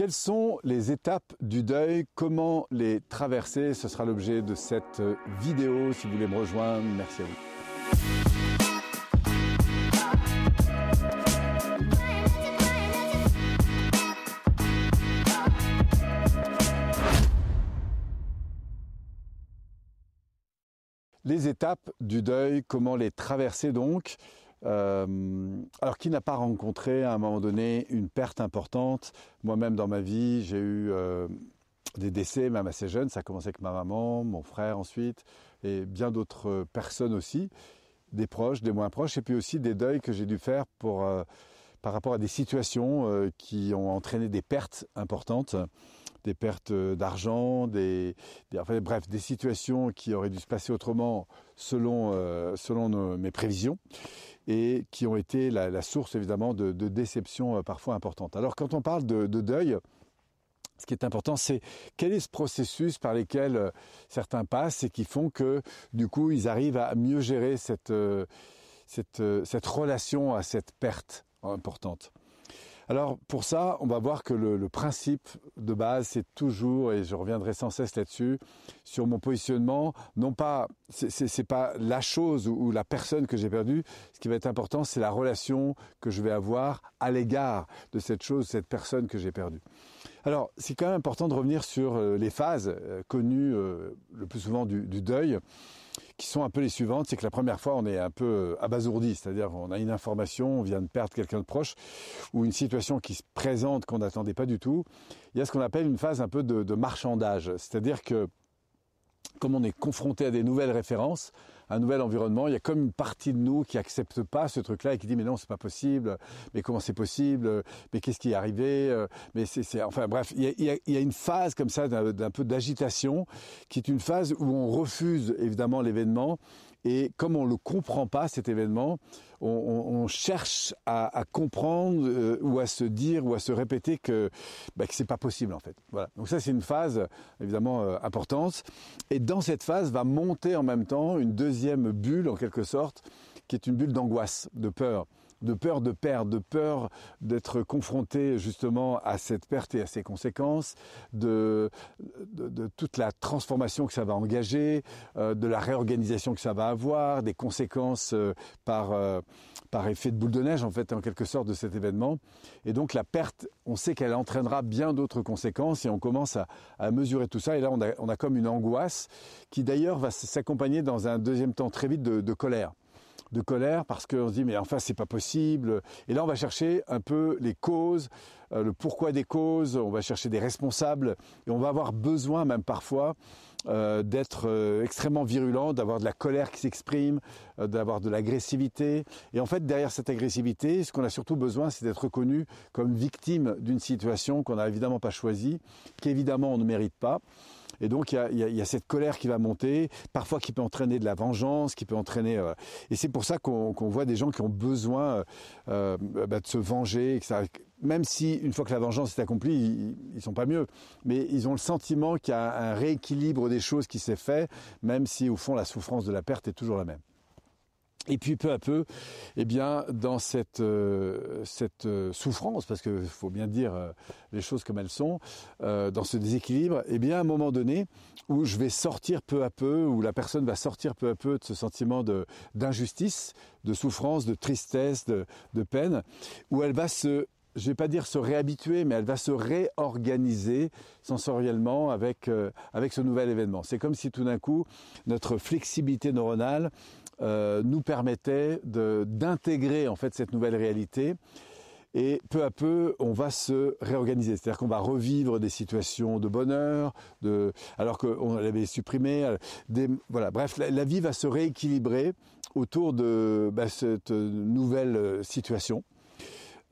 Quelles sont les étapes du deuil? Comment les traverser? Ce sera l'objet de cette vidéo. Si vous voulez me rejoindre, merci à vous. Les étapes du deuil, comment les traverser donc? Euh, alors qui n'a pas rencontré à un moment donné une perte importante? Moi-même dans ma vie, j'ai eu euh, des décès, même assez jeunes. Ça a commencé avec ma maman, mon frère ensuite, et bien d'autres personnes aussi, des proches, des moins proches, et puis aussi des deuils que j'ai dû faire euh, par rapport à des situations qui ont entraîné des pertes importantes des pertes d'argent, des, bref, des situations qui auraient dû se passer autrement selon, selon mes prévisions et qui ont été la, source évidemment de, déceptions euh, parfois importantes. Alors quand on parle de, deuil, ce qui est important, c'est quel est ce processus par lequel euh, certains passent et qui font que du coup ils arrivent à mieux gérer cette, euh, cette, cette relation à cette perte importante? Alors pour ça, on va voir que le, principe de base, c'est toujours, et je reviendrai sans cesse là-dessus, sur mon positionnement, non pas, c'est pas la chose ou, la personne que j'ai perdue. Ce qui va être important, c'est la relation que je vais avoir à l'égard de cette chose, cette personne que j'ai perdue. Alors, c'est quand même important de revenir sur euh, les phases euh, connues euh, le plus souvent du deuil qui sont un peu les suivantes. C'est que la première fois, on est un peu abasourdi, c'est-à-dire on a une information, on vient de perdre quelqu'un de proche, ou une situation qui se présente qu'on n'attendait pas du tout. Il y a ce qu'on appelle une phase un peu de marchandage, c'est-à-dire que comme on est confronté à des nouvelles références, un nouvel environnement, il y a comme une partie de nous qui accepte pas ce truc-là et qui dit mais non c'est pas possible, mais comment c'est possible, mais qu'est-ce qui est arrivé, mais c'est, enfin bref, il y, a, il y, a, une phase comme ça d'un peu d'agitation qui est une phase où on refuse évidemment l'événement et comme on ne le comprend pas, cet événement, on, cherche à, comprendre euh, ou à se dire ou à se répéter que, bah, que ce n'est pas possible en fait. Voilà. Donc ça c'est une phase évidemment euh, importante. Et dans cette phase va monter en même temps une deuxième bulle en quelque sorte, qui est une bulle d'angoisse, de peur de peur de perdre, de peur d'être confronté justement à cette perte et à ses conséquences, de, toute la transformation que ça va engager, euh, de la réorganisation que ça va avoir, des conséquences euh, par, euh, par effet de boule de neige en fait en quelque sorte de cet événement. Et donc la perte, on sait qu'elle entraînera bien d'autres conséquences et on commence à, mesurer tout ça. Et là on a, comme une angoisse qui d'ailleurs va s'accompagner dans un deuxième temps très vite de colère de colère parce qu'on se dit mais enfin c'est pas possible. Et là on va chercher un peu les causes, le pourquoi des causes, on va chercher des responsables et on va avoir besoin même parfois euh, d'être euh, extrêmement virulent, d'avoir de la colère qui s'exprime, d'avoir de l'agressivité. Et en fait derrière cette agressivité, ce qu'on a surtout besoin c'est d'être reconnu comme victime d'une situation qu'on n'a évidemment pas choisie, qu'évidemment on ne mérite pas. Et donc il y a, cette colère qui va monter, parfois qui peut entraîner de la vengeance, qui peut entraîner. Euh, et c'est pour ça qu'on voit des gens qui ont besoin euh, euh, bah, de se venger, etc. Même si une fois que la vengeance est accomplie, ils, ils sont pas mieux, mais ils ont le sentiment qu'il y a un rééquilibre des choses qui s'est fait, même si au fond la souffrance de la perte est toujours la même. Et puis peu à peu, eh bien, dans cette, euh, euh, souffrance, parce qu'il faut bien dire euh, les choses comme elles sont, dans ce déséquilibre, eh bien, à un moment donné, où je vais sortir peu à peu, où la personne va sortir peu à peu de ce sentiment de d'injustice, de souffrance, de tristesse, de peine, où elle va se je vais pas dire se réhabituer, mais elle va se réorganiser sensoriellement avec, avec ce nouvel événement. C'est comme si tout d'un coup, notre flexibilité neuronale euh, nous permettait d'intégrer en fait cette nouvelle réalité. Et peu à peu, on va se réorganiser. C'est-à-dire qu'on va revivre des situations de bonheur, alors qu'on l'avait supprimé. Euh, voilà, bref, la, vie va se rééquilibrer autour de bah, cette nouvelle euh, situation.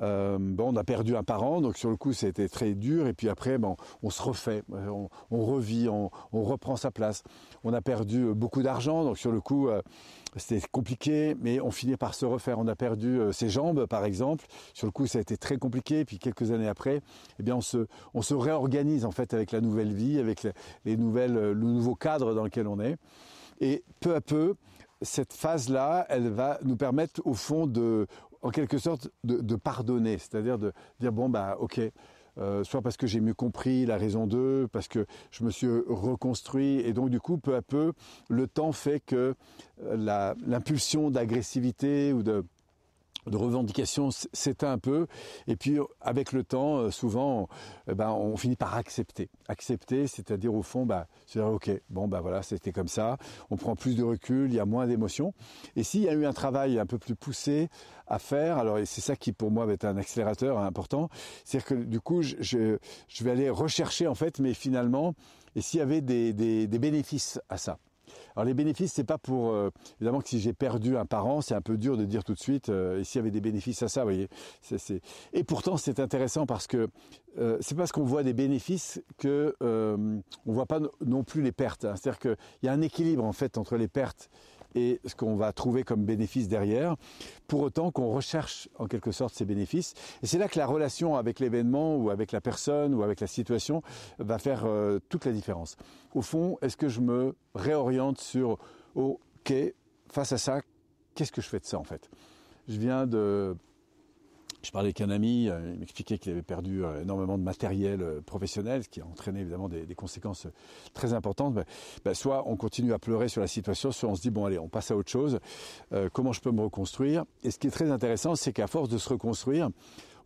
Euh, bon, on a perdu un parent, donc sur le coup, c'était très dur. Et puis après, bon, on se refait, on, on revit, on, reprend sa place. On a perdu beaucoup d'argent, donc sur le coup, euh, c'était compliqué, mais on finit par se refaire. On a perdu euh, ses jambes, par exemple. Sur le coup, ça a été très compliqué. Et puis quelques années après, eh bien, on se, réorganise en fait avec la nouvelle vie, avec les nouvelles, le nouveau cadre dans lequel on est. Et peu à peu, cette phase-là, elle va nous permettre au fond de, en quelque sorte, de, pardonner, c'est-à-dire de dire bon bah ok, euh, soit parce que j'ai mieux compris la raison d'eux, parce que je me suis reconstruit, et donc du coup, peu à peu, le temps fait que euh, l'impulsion d'agressivité ou de de revendication s'éteint un peu. Et puis avec le temps euh, souvent eh ben, on finit par accepter. Accepter c'est-à-dire au fond bah c'est ok bon bah voilà c'était comme ça. On prend plus de recul il y a moins d'émotions. Et s'il y a eu un travail un peu plus poussé à faire alors c'est ça qui pour moi va être un accélérateur important c'est-à-dire que du coup je, vais aller rechercher en fait mais finalement et s'il y avait des bénéfices à ça alors les bénéfices, c'est pas pour euh, évidemment que si j'ai perdu un parent, c'est un peu dur de dire tout de suite. Euh, et s'il y avait des bénéfices à ça, vous voyez. Et pourtant, c'est intéressant parce que euh, c'est parce qu'on voit des bénéfices que euh, on voit pas non plus les pertes. Hein. C'est-à-dire qu'il y a un équilibre en fait entre les pertes ce qu'on va trouver comme bénéfice derrière, pour autant qu'on recherche en quelque sorte ces bénéfices. Et c'est là que la relation avec l'événement ou avec la personne ou avec la situation va faire euh, toute la différence. Au fond, est-ce que je me réoriente sur, ok, face à ça, qu'est-ce que je fais de ça en fait? Je viens de je parlais avec un ami, euh, il m'expliquait qu'il avait perdu euh, énormément de matériel euh, professionnel, ce qui a entraîné évidemment des, conséquences très importantes. Ben, ben, soit on continue à pleurer sur la situation, soit on se dit bon allez, on passe à autre chose. comment je peux me reconstruire? Et ce qui est très intéressant, c'est qu'à force de se reconstruire,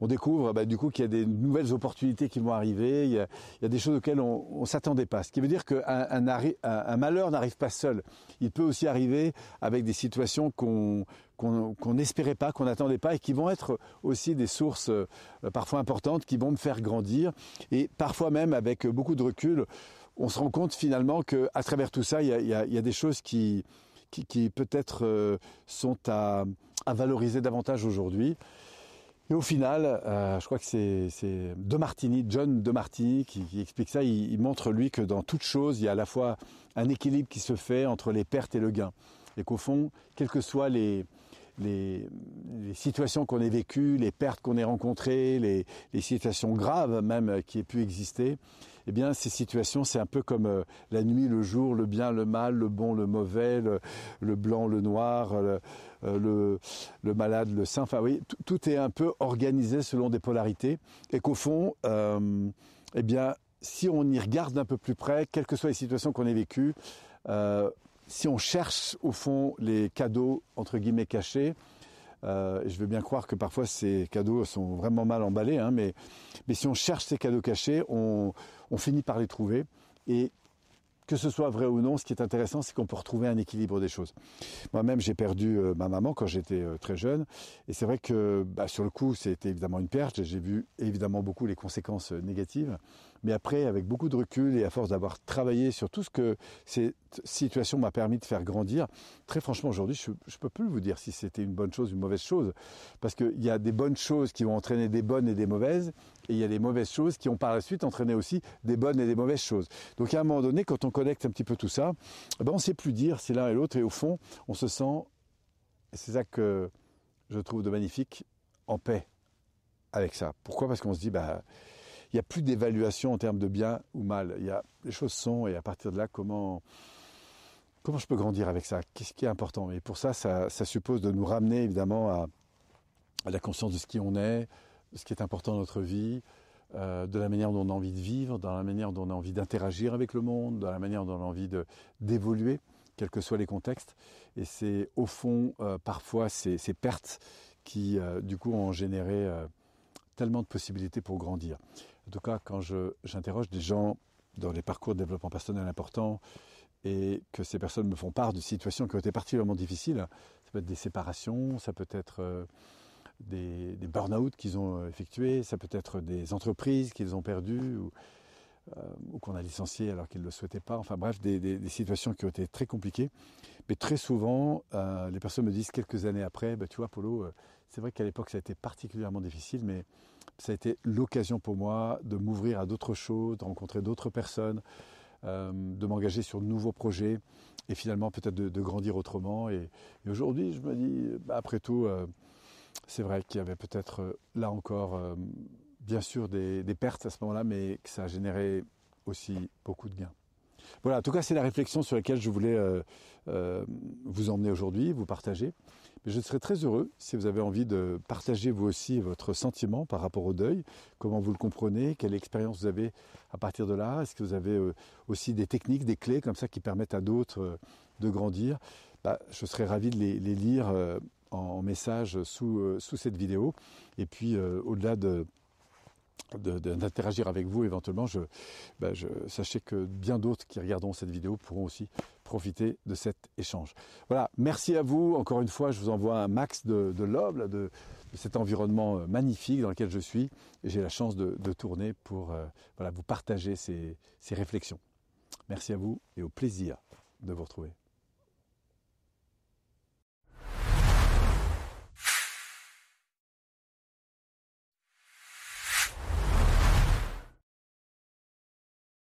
on découvre bah, du coup qu'il y a des nouvelles opportunités qui vont arriver, il y a, des choses auxquelles on ne s'attendait pas. Ce qui veut dire qu'un un, malheur n'arrive pas seul. Il peut aussi arriver avec des situations qu'on qu'on n'espérait pas, qu'on n'attendait pas et qui vont être aussi des sources euh, parfois importantes qui vont me faire grandir et parfois même avec beaucoup de recul, on se rend compte finalement que à travers tout ça, il y a, des choses qui, qui, peut-être euh, sont à, valoriser davantage aujourd'hui. Et au final, euh, je crois que c'est De Martini, John De Martini, qui, explique ça. Il, montre lui que dans toute chose, il y a à la fois un équilibre qui se fait entre les pertes et le gain, et qu'au fond, quelles que soient les, les, situations qu'on ait vécues, les pertes qu'on ait rencontrées, les, situations graves même qui aient pu exister, eh bien ces situations c'est un peu comme euh, la nuit, le jour, le bien, le mal, le bon, le mauvais, le, blanc, le noir, le, euh, le, malade, le saint. Enfin oui, tout est un peu organisé selon des polarités et qu'au fond, euh, eh bien si on y regarde d'un peu plus près, quelles que soient les situations qu'on ait vécues, si on cherche au fond les cadeaux entre guillemets cachés, euh, je veux bien croire que parfois ces cadeaux sont vraiment mal emballés, hein, mais, mais si on cherche ces cadeaux cachés, on, finit par les trouver. Et que ce soit vrai ou non, ce qui est intéressant, c'est qu'on peut retrouver un équilibre des choses. Moi-même, j'ai perdu euh, ma maman quand j'étais euh, très jeune, et c'est vrai que bah, sur le coup, c'était évidemment une perte. J'ai vu évidemment beaucoup les conséquences négatives. Mais après, avec beaucoup de recul et à force d'avoir travaillé sur tout ce que cette situation m'a permis de faire grandir, très franchement, aujourd'hui, je ne peux plus vous dire si c'était une bonne chose ou une mauvaise chose. Parce qu'il y a des bonnes choses qui vont entraîner des bonnes et des mauvaises, et il y a des mauvaises choses qui ont par la suite entraîné aussi des bonnes et des mauvaises choses. Donc à un moment donné, quand on connecte un petit peu tout ça, eh ben on ne sait plus dire c'est l'un et l'autre, et au fond, on se sent, c'est ça que je trouve de magnifique, en paix avec ça. Pourquoi? Parce qu'on se dit, bah, il n'y a plus d'évaluation en termes de bien ou mal. Il y a, les choses sont, et à partir de là, comment, comment je peux grandir avec ça? Qu'est-ce qui est important? Et pour ça, ça, suppose de nous ramener évidemment à, la conscience de ce qui on est, de ce qui est important dans notre vie, euh, de la manière dont on a envie de vivre, dans la manière dont on a envie d'interagir avec le monde, dans la manière dont on a envie d'évoluer, quels que soient les contextes. Et c'est au fond euh, parfois ces, pertes qui, euh, du coup, ont généré tellement de possibilités pour grandir. En tout cas, quand j'interroge des gens dans les parcours de développement personnel importants et que ces personnes me font part de situations qui ont été particulièrement difficiles, ça peut être des séparations, ça peut être euh, des, burn-out qu'ils ont euh, effectués, ça peut être des entreprises qu'ils ont perdues ou, euh, qu'on a licenciées alors qu'ils ne le souhaitaient pas. Enfin bref, des, situations qui ont été très compliquées. Mais très souvent, les personnes me disent quelques années après, bah, tu vois, Polo, c'est vrai qu'à l'époque ça a été particulièrement difficile, mais ça a été l'occasion pour moi de m'ouvrir à d'autres choses, de rencontrer d'autres personnes, euh, de m'engager sur de nouveaux projets et finalement peut-être de, grandir autrement. Et, aujourd'hui, je me dis, bah, après tout, euh, c'est vrai qu'il y avait peut-être euh, là encore, bien sûr, des, pertes à ce moment-là, mais que ça a généré aussi beaucoup de gains. Voilà, en tout cas, c'est la réflexion sur laquelle je voulais vous emmener aujourd'hui, vous partager. Mais je serais très heureux si vous avez envie de partager vous aussi votre sentiment par rapport au deuil, comment vous le comprenez, quelle expérience vous avez à partir de là, est-ce que vous avez euh, aussi des techniques, des clés comme ça qui permettent à d'autres euh, de grandir? Bah, je serais ravi de les, lire euh, en message sous, sous cette vidéo. Et puis au-delà de d'interagir avec vous éventuellement, bah, je, sachez que bien d'autres qui regarderont cette vidéo pourront aussi profiter de cet échange. Voilà, merci à vous. Encore une fois, je vous envoie un max de, de love, de, cet environnement euh, magnifique dans lequel je suis. Et j'ai la chance de, tourner pour euh, voilà, vous partager ces réflexions. Merci à vous et au plaisir de vous retrouver.